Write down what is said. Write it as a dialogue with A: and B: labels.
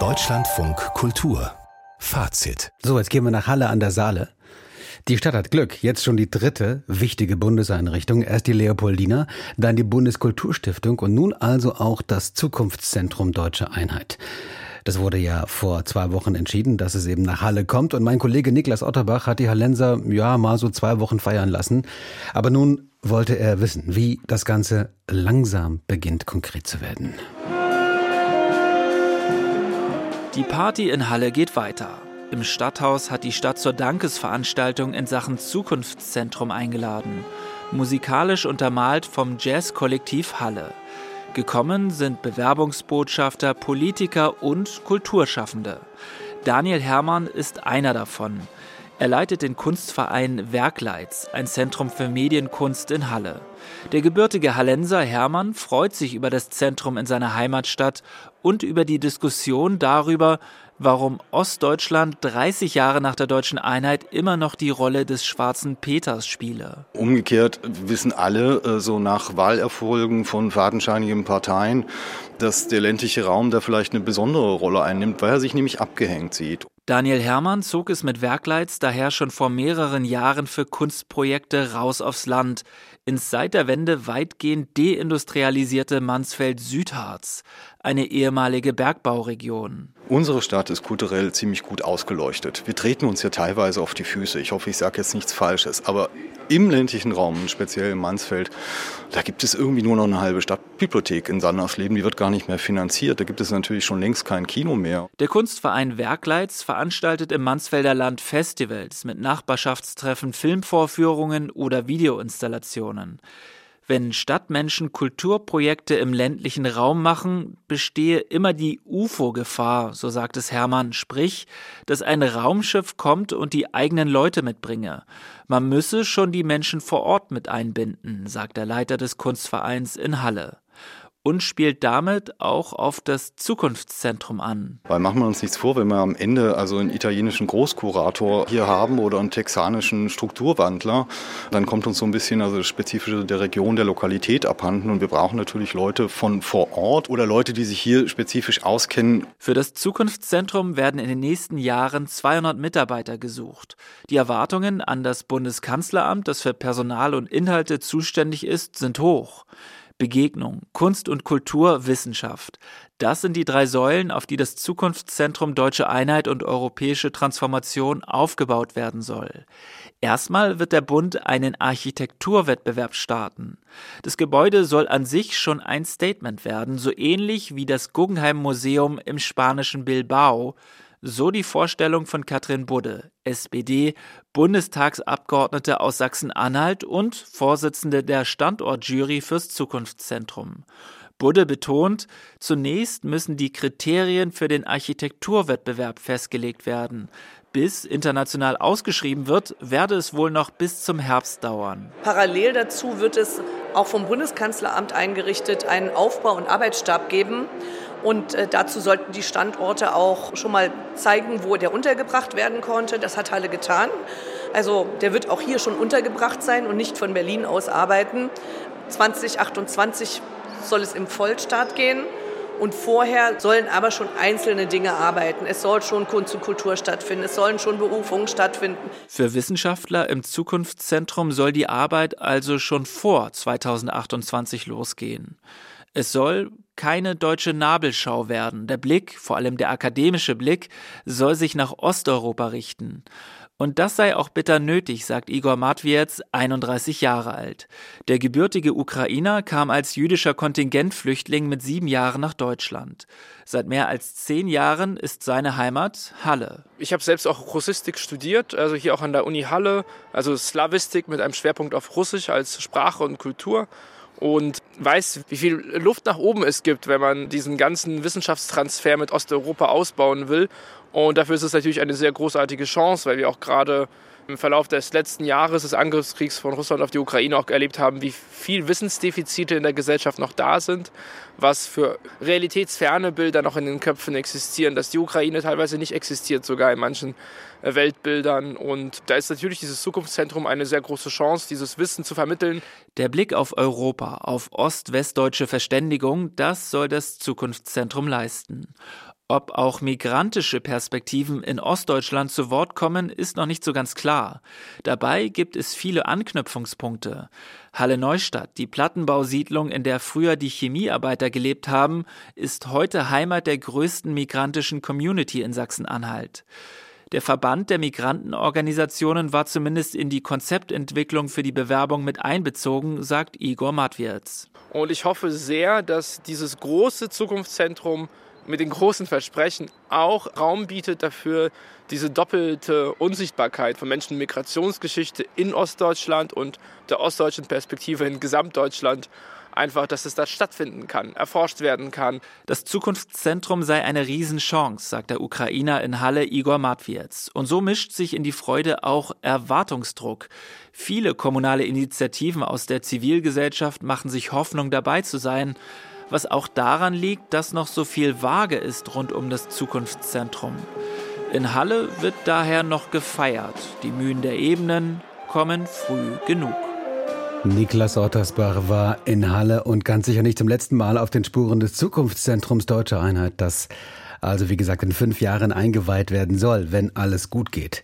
A: Deutschlandfunk Kultur Fazit.
B: So, jetzt gehen wir nach Halle an der Saale. Die Stadt hat Glück. Jetzt schon die dritte wichtige Bundeseinrichtung. Erst die Leopoldina, dann die Bundeskulturstiftung und nun also auch das Zukunftszentrum Deutsche Einheit. Das wurde ja vor zwei Wochen entschieden, dass es eben nach Halle kommt. Und mein Kollege Niklas Otterbach hat die Hallenser ja mal so zwei Wochen feiern lassen. Aber nun wollte er wissen, wie das Ganze langsam beginnt konkret zu werden.
C: Die Party in Halle geht weiter. Im Stadthaus hat die Stadt zur Dankesveranstaltung in Sachen Zukunftszentrum eingeladen. Musikalisch untermalt vom Jazzkollektiv Halle. Gekommen sind Bewerbungsbotschafter, Politiker und Kulturschaffende. Daniel Herrmann ist einer davon. Er leitet den Kunstverein Werkleitz, ein Zentrum für Medienkunst in Halle. Der gebürtige Hallenser Hermann freut sich über das Zentrum in seiner Heimatstadt und über die Diskussion darüber, warum Ostdeutschland 30 Jahre nach der deutschen Einheit immer noch die Rolle des schwarzen Peters spiele.
D: Umgekehrt wissen alle, äh, so nach Wahlerfolgen von fadenscheinigen Parteien, dass der ländliche Raum da vielleicht eine besondere Rolle einnimmt, weil er sich nämlich abgehängt sieht.
C: Daniel Herrmann zog es mit Werkleitz daher schon vor mehreren Jahren für Kunstprojekte raus aufs Land, ins seit der Wende weitgehend deindustrialisierte Mansfeld-Südharz, eine ehemalige Bergbauregion.
D: Unsere Stadt ist kulturell ziemlich gut ausgeleuchtet. Wir treten uns ja teilweise auf die Füße. Ich hoffe, ich sage jetzt nichts Falsches. Aber im ländlichen Raum, speziell im Mansfeld, da gibt es irgendwie nur noch eine halbe Stadtbibliothek in Sandersleben. Die wird gar nicht mehr finanziert. Da gibt es natürlich schon längst kein Kino mehr.
C: Der Kunstverein Werkleitz veranstaltet im Mansfelder Land Festivals mit Nachbarschaftstreffen, Filmvorführungen oder Videoinstallationen. Wenn Stadtmenschen Kulturprojekte im ländlichen Raum machen, bestehe immer die UFO-Gefahr, so sagt es Hermann, sprich, dass ein Raumschiff kommt und die eigenen Leute mitbringe. Man müsse schon die Menschen vor Ort mit einbinden, sagt der Leiter des Kunstvereins in Halle und spielt damit auch auf das Zukunftszentrum an.
D: Weil machen wir uns nichts vor, wenn wir am Ende also einen italienischen Großkurator hier haben oder einen texanischen Strukturwandler, dann kommt uns so ein bisschen also das Spezifische der Region, der Lokalität abhanden und wir brauchen natürlich Leute von vor Ort oder Leute, die sich hier spezifisch auskennen.
C: Für das Zukunftszentrum werden in den nächsten Jahren 200 Mitarbeiter gesucht. Die Erwartungen an das Bundeskanzleramt, das für Personal und Inhalte zuständig ist, sind hoch. Begegnung, Kunst und Kultur, Wissenschaft. Das sind die drei Säulen, auf die das Zukunftszentrum Deutsche Einheit und europäische Transformation aufgebaut werden soll. Erstmal wird der Bund einen Architekturwettbewerb starten. Das Gebäude soll an sich schon ein Statement werden, so ähnlich wie das Guggenheim Museum im spanischen Bilbao, so die Vorstellung von Katrin Budde, SPD, Bundestagsabgeordnete aus Sachsen-Anhalt und Vorsitzende der Standortjury fürs Zukunftszentrum. Budde betont, zunächst müssen die Kriterien für den Architekturwettbewerb festgelegt werden. Bis international ausgeschrieben wird, werde es wohl noch bis zum Herbst dauern.
E: Parallel dazu wird es auch vom Bundeskanzleramt eingerichtet einen Aufbau- und Arbeitsstab geben und äh, dazu sollten die Standorte auch schon mal zeigen, wo der untergebracht werden konnte. Das hat Halle getan. Also der wird auch hier schon untergebracht sein und nicht von Berlin aus arbeiten. 2028 soll es im Vollstart gehen. Und vorher sollen aber schon einzelne Dinge arbeiten. Es soll schon Kunst und Kultur stattfinden. Es sollen schon Berufungen stattfinden.
C: Für Wissenschaftler im Zukunftszentrum soll die Arbeit also schon vor 2028 losgehen. Es soll keine deutsche Nabelschau werden. Der Blick, vor allem der akademische Blick, soll sich nach Osteuropa richten. Und das sei auch bitter nötig, sagt Igor Matwiez, 31 Jahre alt. Der gebürtige Ukrainer kam als jüdischer Kontingentflüchtling mit sieben Jahren nach Deutschland. Seit mehr als zehn Jahren ist seine Heimat Halle.
F: Ich habe selbst auch Russistik studiert, also hier auch an der Uni Halle, also Slavistik mit einem Schwerpunkt auf Russisch als Sprache und Kultur und weiß, wie viel Luft nach oben es gibt, wenn man diesen ganzen Wissenschaftstransfer mit Osteuropa ausbauen will. Und dafür ist es natürlich eine sehr großartige Chance, weil wir auch gerade im Verlauf des letzten Jahres des Angriffskriegs von Russland auf die Ukraine auch erlebt haben, wie viel Wissensdefizite in der Gesellschaft noch da sind, was für realitätsferne Bilder noch in den Köpfen existieren, dass die Ukraine teilweise nicht existiert, sogar in manchen äh, Weltbildern. Und da ist natürlich dieses Zukunftszentrum eine sehr große Chance, dieses Wissen zu vermitteln.
C: Der Blick auf Europa, auf ost-westdeutsche Verständigung, das soll das Zukunftszentrum leisten. Ob auch migrantische Perspektiven in Ostdeutschland zu Wort kommen, ist noch nicht so ganz klar. Dabei gibt es viele Anknüpfungspunkte. Halle Neustadt, die Plattenbausiedlung, in der früher die Chemiearbeiter gelebt haben, ist heute Heimat der größten migrantischen Community in Sachsen-Anhalt. Der Verband der Migrantenorganisationen war zumindest in die Konzeptentwicklung für die Bewerbung mit einbezogen, sagt Igor Matwirz.
F: Und ich hoffe sehr, dass dieses große Zukunftszentrum mit den großen Versprechen auch Raum bietet dafür, diese doppelte Unsichtbarkeit von Menschenmigrationsgeschichte in Ostdeutschland und der ostdeutschen Perspektive in Gesamtdeutschland einfach, dass es da stattfinden kann, erforscht werden kann.
C: Das Zukunftszentrum sei eine Riesenchance, sagt der Ukrainer in Halle Igor Matwiez. Und so mischt sich in die Freude auch Erwartungsdruck. Viele kommunale Initiativen aus der Zivilgesellschaft machen sich Hoffnung dabei zu sein was auch daran liegt, dass noch so viel vage ist rund um das Zukunftszentrum. In Halle wird daher noch gefeiert. Die Mühen der Ebenen kommen früh genug.
B: Niklas Ottersbach war in Halle und ganz sicher nicht zum letzten Mal auf den Spuren des Zukunftszentrums Deutscher Einheit, das also wie gesagt in fünf Jahren eingeweiht werden soll, wenn alles gut geht.